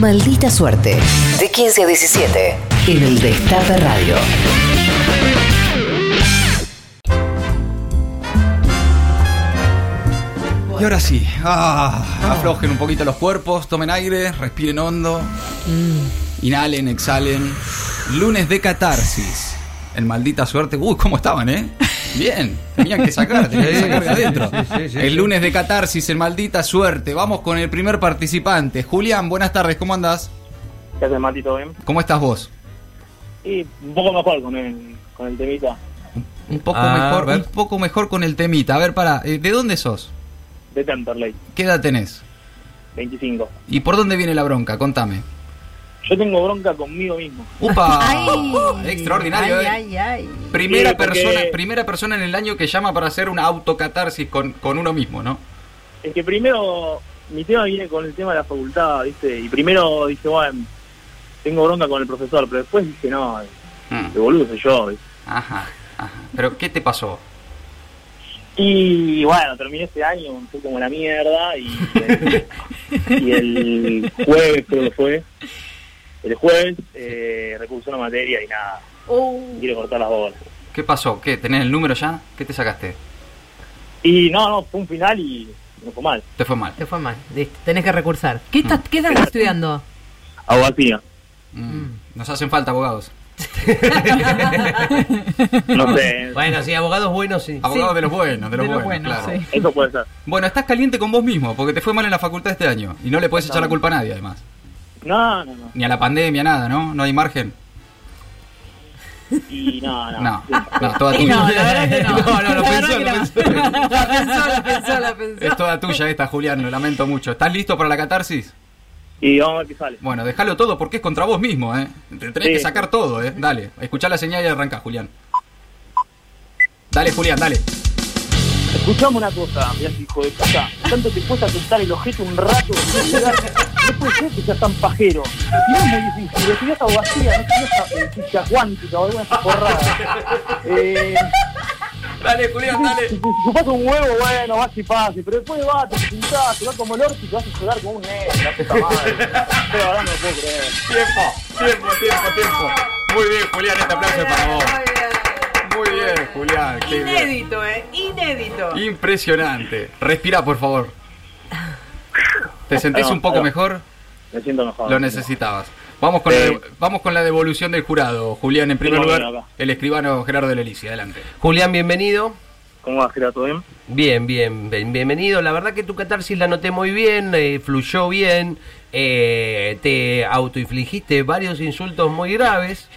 Maldita Suerte. De 15 a 17. En el Destape Radio. Y ahora sí, ah, aflojen un poquito los cuerpos, tomen aire, respiren hondo, inhalen, exhalen. Lunes de catarsis. En maldita suerte. Uy, ¿cómo estaban, eh? Bien, tenían que sacar, tenían que sacar de adentro. el lunes de catarsis, en maldita suerte. Vamos con el primer participante. Julián, buenas tardes, ¿cómo andás? ¿Qué haces, Mati? ¿Todo bien? ¿Cómo estás vos? Y un poco mejor con el, con el temita Un poco Ah, a mejor, un poco mejor con el temita. A ver, para, ¿de dónde sos? de Temperley, ¿Qué edad tenés? 25. ¿Y por dónde viene la bronca? Contame. Yo tengo bronca conmigo mismo. ¡Upa! Ay. Extraordinario, Ay, ¿eh? ay, ay. Primera Sí, porque- persona, primera persona en el año que llama para hacer una autocatarsis con, con uno mismo, ¿no? Es que primero, mi tema viene con el tema de la facultad, ¿viste? Y primero dije, bueno, tengo bronca con el profesor, pero después dije, no, Mm. de boludo soy yo, ¿viste? Ajá, ajá. Pero ¿qué te pasó? Y bueno, terminé este año, fue como la mierda, y, y el jueves creo que fue, el jueves eh, recursó una materia y nada, Uh, quiero cortar las bolas. ¿Qué pasó? ¿Qué? ¿Tenés el número ya? ¿Qué te sacaste? Y no, no, fue un final y me fue mal. Te fue mal. te fue mal. Listo, Tenés que recursar. ¿Qué, estás, ¿qué estás estudiando? Abogacía. Mm. Nos hacen falta abogados. No sé, Bueno, sí, abogados buenos sí. Abogados de los buenos, de los De los buenos, buenos, claro. sí. eso puede ser. Bueno, estás caliente con vos mismo, porque te fue mal en la facultad este año. Y no le podés echar la culpa a nadie, además. No, no, no. Ni a la pandemia, nada, ¿no? No hay margen. Y no, no. No, no, toda tuya. no, la verdad que no. No, no, lo La pensó, lo pensó. no. La pensó, la pensó, la pensó. Es toda tuya esta, Julián, lo lamento mucho. ¿Estás listo para la catarsis? Y vamos a ver qué sale. Bueno, déjalo todo porque es contra vos mismo, ¿eh? Te tenés Sí. que sacar todo, ¿eh? Dale, escuchá la señal y arranca, Julián. Dale, Julián, dale. Escuchame una cosa, mirá, hijo de puta. Tanto te cuesta sentar el objeto un rato. No puede ser que seas tan pajero. Y no es muy difícil. Estudias abogacía, no estudias eh, física cuántica o alguna porrada. Eh, Dale, Julián, dale. si chupas un huevo, bueno, vas y pase. Pero después vas, te pintás, te vas como el orto y te vas a llorar como un negro. La puta madre. Pero ahora no lo puedo creer. Tiempo, tiempo, tiempo, tiempo. Muy bien, Julián, este aplauso es para vos. Muy bien, Julián. qué bien. Inédito, eh. Inédito. Impresionante. Respira, por favor. ¿Te sentís un poco mejor? Me siento mejor. Lo necesitabas. Vamos con, la, Sí. vamos con la devolución del jurado. Julián, en primer lugar, el escribano Gerardo de Lelici. Adelante. Julián, bienvenido. ¿Cómo vas, Gerardo? ¿Todo bien? Bien, bien, bien, bienvenido. La verdad que tu catarsis la noté muy bien, eh, fluyó bien, eh, te autoinfligiste varios insultos muy graves.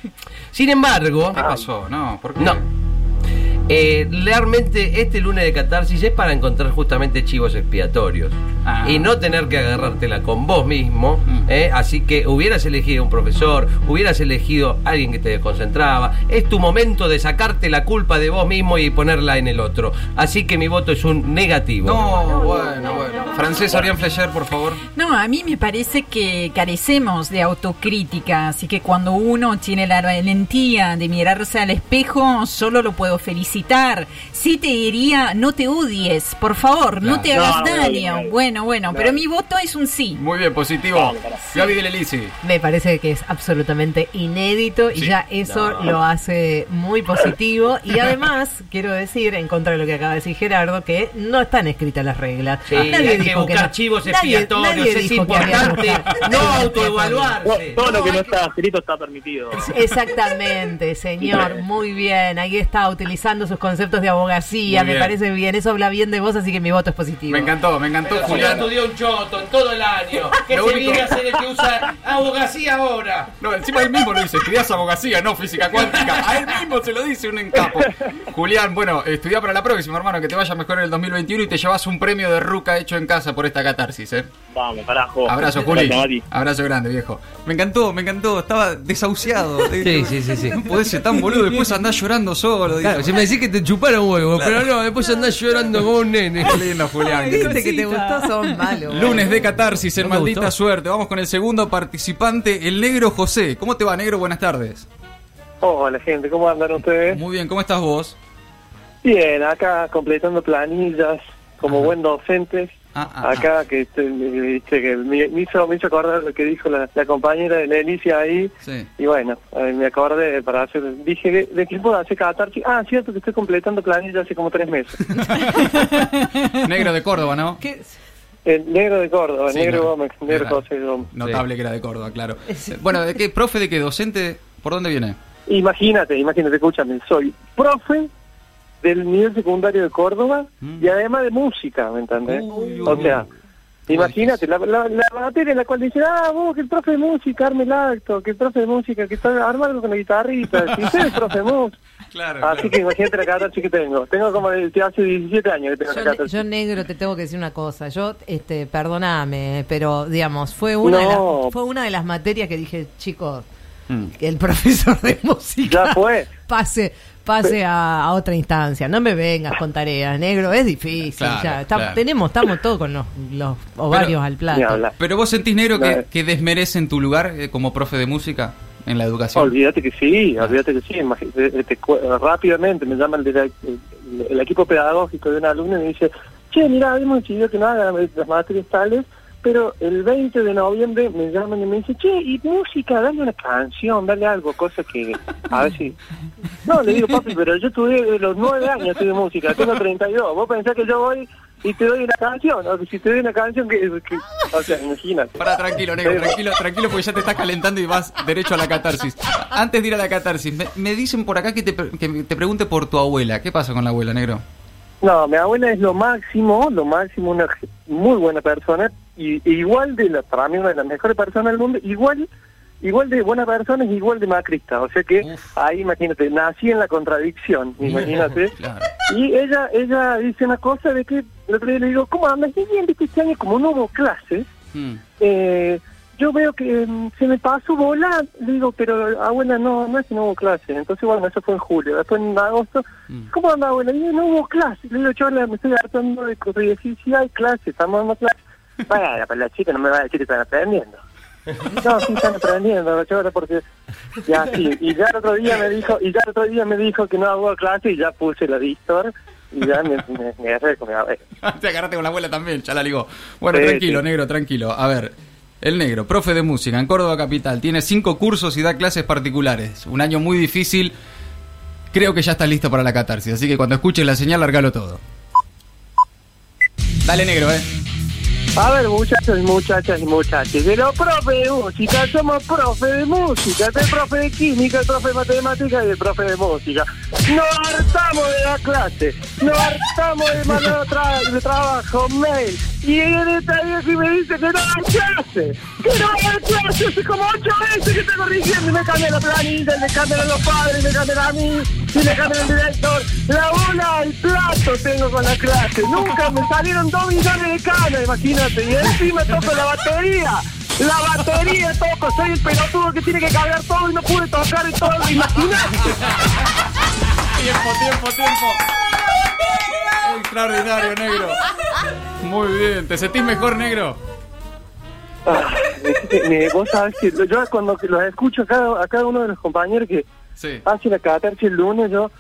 Sin embargo, ¿Qué pasó? No, ¿por qué? no. Eh, realmente este lunes de catarsis es para encontrar justamente chivos expiatorios Ah. y no tener que agarrártela con vos mismo. Mm. ¿eh? Así que hubieras elegido un profesor, hubieras elegido a alguien que te desconcentraba. Es tu momento de sacarte la culpa de vos mismo y ponerla en el otro. Así que mi voto es un negativo. No, bueno, bueno. Francés Orián Flecher, por favor. No, a mí me parece que carecemos de autocrítica, así que cuando uno tiene la valentía de mirarse al espejo, solo lo puedo felicitar. Sí te diría, no te odies, por favor, no te hagas no daño. no me odio. Bueno, bueno, No pero mi voto es un sí. Muy bien, positivo. Gaby de Lelici. Me parece que es absolutamente inédito y Sí. ya eso No. lo hace muy positivo. Y además, quiero decir, en contra de lo que acaba de decir Gerardo, que no están escritas las reglas. Sí, hay que buscar no. chivos Nadie- expiatorios, nadie es dijo que había que importante buscar. no Todo, autoevaluarse. todo lo que no está escrito está permitido. Exactamente, señor, muy bien. Ahí está utilizando sus conceptos de abogacía, Muy me bien. parece bien. Eso habla bien de vos, así que mi voto es positivo. Me encantó, me encantó, si no estudió un choto en todo el año. Que Lo se único- viene a ser el que usa abogacía ahora. No, encima él mismo lo dice, estudiás abogacía, no física cuántica. A él mismo se lo dice un encapo. Julián, bueno, estudia para la próxima, hermano, que te vaya mejor en el 2021 y te llevas un premio de Ruca hecho en casa por esta catarsis, ¿eh? Vamos, carajo. Abrazo, Juli. Abrazo grande, viejo. Me encantó, me encantó. Estaba desahuciado. Sí, sí, sí, sí. No podés ser tan boludo, después andás llorando solo. Claro, dijo. si me decís que te chuparon huevo, pero no, después andás llorando como un nene. Qué lindo, Julián. Viste que te gustó, son malos. Lunes de catarsis en No maldita gustó. suerte. Vamos con el segundo participante, el negro José. ¿Cómo te va, negro? Buenas tardes. Hola gente, ¿cómo andan ustedes? Muy bien, ¿cómo estás vos? Bien, acá completando planillas como Ajá. buen docente Ah, ah, Acá que, este, me, viste, que me, me hizo, me hizo acordar lo que dijo la, la compañera de la Elicia ahí. Sí. Y bueno, eh, me acordé para hacer. Dije, ¿de, de qué puedo hacer catarsis? Ah, cierto que estoy completando planilla hace como tres meses. Negro de Córdoba, ¿no? ¿Qué? El negro de Córdoba, Sí, negro no. Gómez, negro Era José Gómez. Notable que era de Córdoba, claro. Eh, Bueno, ¿de qué? ¿Profe de qué? ¿Docente? ¿Por dónde viene? Imagínate, imagínate, escúchame, soy profe del nivel secundario de Córdoba Mm. y además de música, ¿me entendés? Uy, o sea, uy. imagínate, la, la, la materia en la cual dicen, ah, vos, que el profe de música arme el acto, que el profe de música, que está arma algo con la guitarrita, si usted es profe de música. Claro, Así que imagínate la catarsis que tengo. Tengo como desde hace 17 años que tengo Yo, la catarsis. yo, negro te tengo que decir una cosa. Yo, este, perdóname, pero digamos, fue una, de las, fue una de las materias que dije, chicos, Mm. que el profesor de música Ya fue. pase, pase a, a otra instancia. No me vengas con tareas, negro, es difícil. Claro, ya, está- claro. tenemos, estamos todos con los, los ovarios Pero- al plato. Pero vos sentís, Negro, que, que desmerecen tu lugar eh, como profe de música en la educación. Olvídate que sí, olvídate que sí. Te cu- rápidamente me llama el, el, el equipo pedagógico de un alumno y me dice, che, mira, habíamos decidido que no hagan las materias tales, pero el 20 de noviembre me llaman y me dicen, che, y música, dale una canción, dale algo, cosa que, a ver si... No, le digo, papi, pero yo tuve de los nueve años estudié música, tengo 32, vos pensás que yo voy y te doy una canción, o si te doy una canción que... que- o sea, imagínate. Pará, tranquilo, negro, tranquilo, tranquilo, porque ya te estás calentando y vas derecho a la catarsis. Antes de ir a la catarsis, me, me dicen por acá que te, que te pregunte por tu abuela. ¿Qué pasa con la abuela, negro? No, mi abuela es lo máximo, lo máximo, una muy buena persona, y igual de la, para mí una de las mejores personas del mundo, igual igual de buena persona y igual de macrista, o sea que Uf. ahí imagínate, nací en la contradicción, imagínate, Claro. y ella ella dice una cosa de que el otro día le digo, ¿cómo andas? Y bien, viste, este año como no hubo clases, Mm. eh, yo veo que mm, se me pasó volando, le digo, pero abuela, no, no es que no hubo clases. Entonces, bueno, eso fue en julio. Después en agosto, Mm. ¿cómo anda abuela? Y yo, no hubo clases. Le digo, yo me estoy hartando de cosas. Y decir, sí hay clases, estamos dando clases. Vaya, pero la chica no me va a decir que están aprendiendo. No, sí están aprendiendo, chora, porque ya sí. Y ya el otro día me dijo, y ya el otro día me dijo que no hubo clase y ya puse la Víctor y ya me, me, me agarré con mi abuela. Te agarraste con la abuela también, ya la ligó. Bueno, Sí, tranquilo, sí. negro, tranquilo. A ver, el negro, profe de música en Córdoba Capital, tiene cinco cursos y da clases particulares. Un año muy difícil. Creo que ya está listo para la catarsis, así que cuando escuches la señal, largalo todo. Dale, negro, eh. A ver, muchachos y muchachas y muchachos, de los profe de música, somos profe de música, el profe de química, el profe de matemática y el profe de música. Nos hartamos de la clase, nos hartamos de mandar tra trabajo, mail, y en el taller que me dice que no hay clase, que no hay clase, hace como ocho veces que estoy corrigiendo y me cambian la planilla, y me cambian los padres, y me cambian a mí, y me cambian al director. La bola al plato tengo con la clase, nunca me salieron dos millones de canas, imagínate, y encima toco la batería. La batería toco, soy el pelotudo que tiene que cargar todo y no pude tocar y todo, imagínate. Tiempo, tiempo, tiempo. Extraordinario, negro. Muy bien, ¿te sentís mejor, negro? Ah, vos sabés que yo cuando los escucho a cada, a cada uno de los compañeros que Sí. hace la catarsis el lunes, yo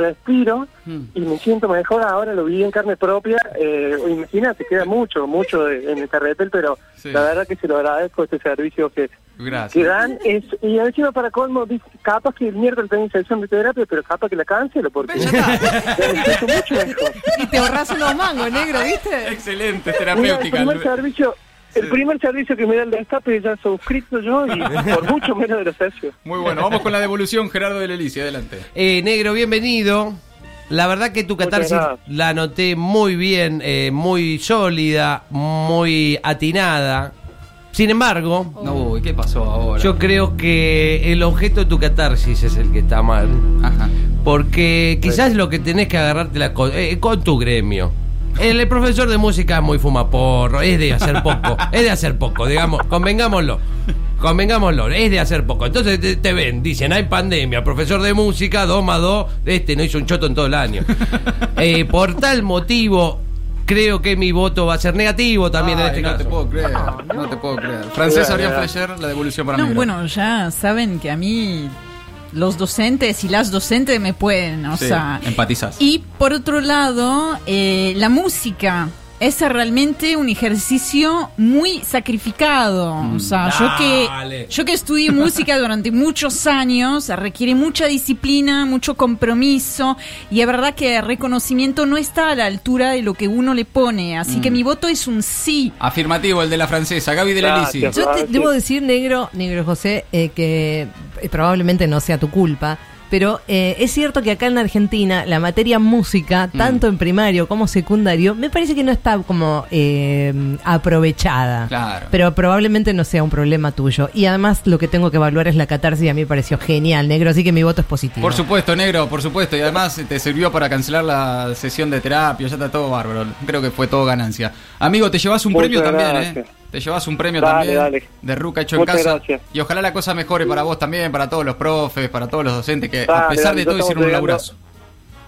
respiro Mm. y me siento mejor. Ahora lo vi en carne propia. Eh, Imagínate, queda mucho, mucho de- en el carretel, pero Sí. la verdad que se lo agradezco este servicio que, que dan. Es, y encima para colmo, dice, capaz que el miércoles tengo sesión de terapia, pero capaz que la cancelo porque Ya está. siento mucho mejor. Y te ahorras unos mangos, negro, ¿viste? Excelente, Mira, el terapéutica. primer servicio, el Sí. primer servicio que me da el destape ya suscrito yo y por mucho menos de la sesión. Muy bueno, vamos con la devolución, Gerardo de Lelicia, adelante. Eh, negro, bienvenido. La verdad que tu catarsis la noté muy bien, eh, muy sólida, muy atinada. Sin embargo, No, uy, ¿qué pasó ahora? yo creo que el objeto de tu catarsis es el que está mal. Ajá. Porque quizás lo que tenés que agarrarte la co- eh, con tu gremio. El, profesor de música es muy fumaporro, es de hacer poco, es de hacer poco, digamos, convengámoslo. Convengámoslo, es de hacer poco. Entonces te, te ven, dicen, hay pandemia, profesor de música, 2 más 2, este no hizo un choto en todo el año. Eh, por tal motivo, creo que mi voto va a ser negativo también en este no caso. te puedo creer, no te puedo creer. Arián ya. Flecher, la devolución para No, negro. bueno, ya saben que a mí los docentes y las docentes me pueden, o Sí, sea... Y por otro lado, eh, la música es realmente un ejercicio muy sacrificado. o sea, yo que, yo que estudié música durante muchos años, requiere mucha disciplina, mucho compromiso, y es verdad que el reconocimiento no está a la altura de lo que uno le pone. Así que mi voto es un sí. Afirmativo, el de la francesa, Gaby de. Gracias. Yo te debo decir, negro, negro José, eh, que eh, probablemente no sea tu culpa, pero eh, es cierto que acá en Argentina la materia música, Mm. tanto en primario como secundario, me parece que no está como eh, aprovechada. Claro. Pero probablemente no sea un problema tuyo. Y además lo que tengo que evaluar es la catarsis y a mí me pareció genial, negro, así que mi voto es positivo. Por supuesto, negro, por supuesto. Y además te sirvió para cancelar la sesión de terapia. Ya está todo bárbaro. Creo que fue todo ganancia. Amigo, te llevas un Muchas premio también. ¿eh? Te llevas un premio Dale, también dale. de Ruca hecho Muchas en casa. gracias. Y ojalá la cosa mejore para vos también, para todos los profes, para todos los docentes que a pesar de todo hicieron un laburazo.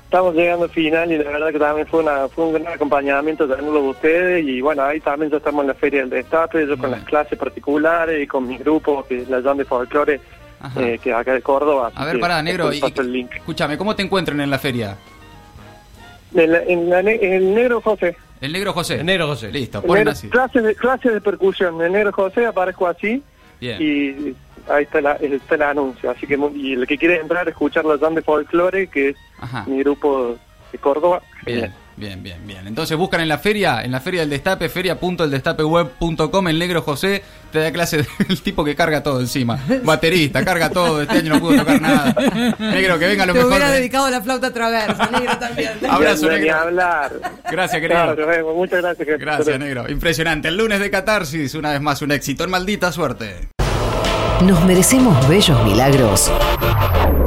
Estamos llegando al final y la verdad que también fue, una, fue un gran acompañamiento tenerlo de ustedes y bueno, ahí también ya estamos en la Feria del Destape, yo con las clases particulares y con mi grupo, que es la Jam de Folklore, Ajá. eh, que es acá de Córdoba. A ver, pará, negro. y- el link. escúchame, ¿cómo te encuentran en la feria? En, la- en la en el negro José. El negro José. El negro José. Listo, ponen así. clases, de, clases de percusión. El negro José aparezco así Bien. y ahí está, la, está el anuncio. Así que y el que quiere entrar a escuchar la Jam de Folklore, que es Ajá. mi grupo de Córdoba, Bien. Bien, bien, bien. Entonces buscan en la feria, en la feria del destape, feria.eldestapeweb.com, el negro José te da clase del tipo que carga todo encima. Baterista, carga todo, este año no pudo tocar nada. Negro, que venga lo Te mejor. hubiera de- dedicado a la flauta traversa, negro también. Abrazo, negro. hablar. Gracias, querido. Claro. Muchas gracias. gente. Gracias, negro. Impresionante. El lunes de Catarsis, una vez más un éxito. En maldita suerte. Nos merecemos bellos milagros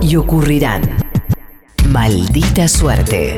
y ocurrirán. Maldita suerte.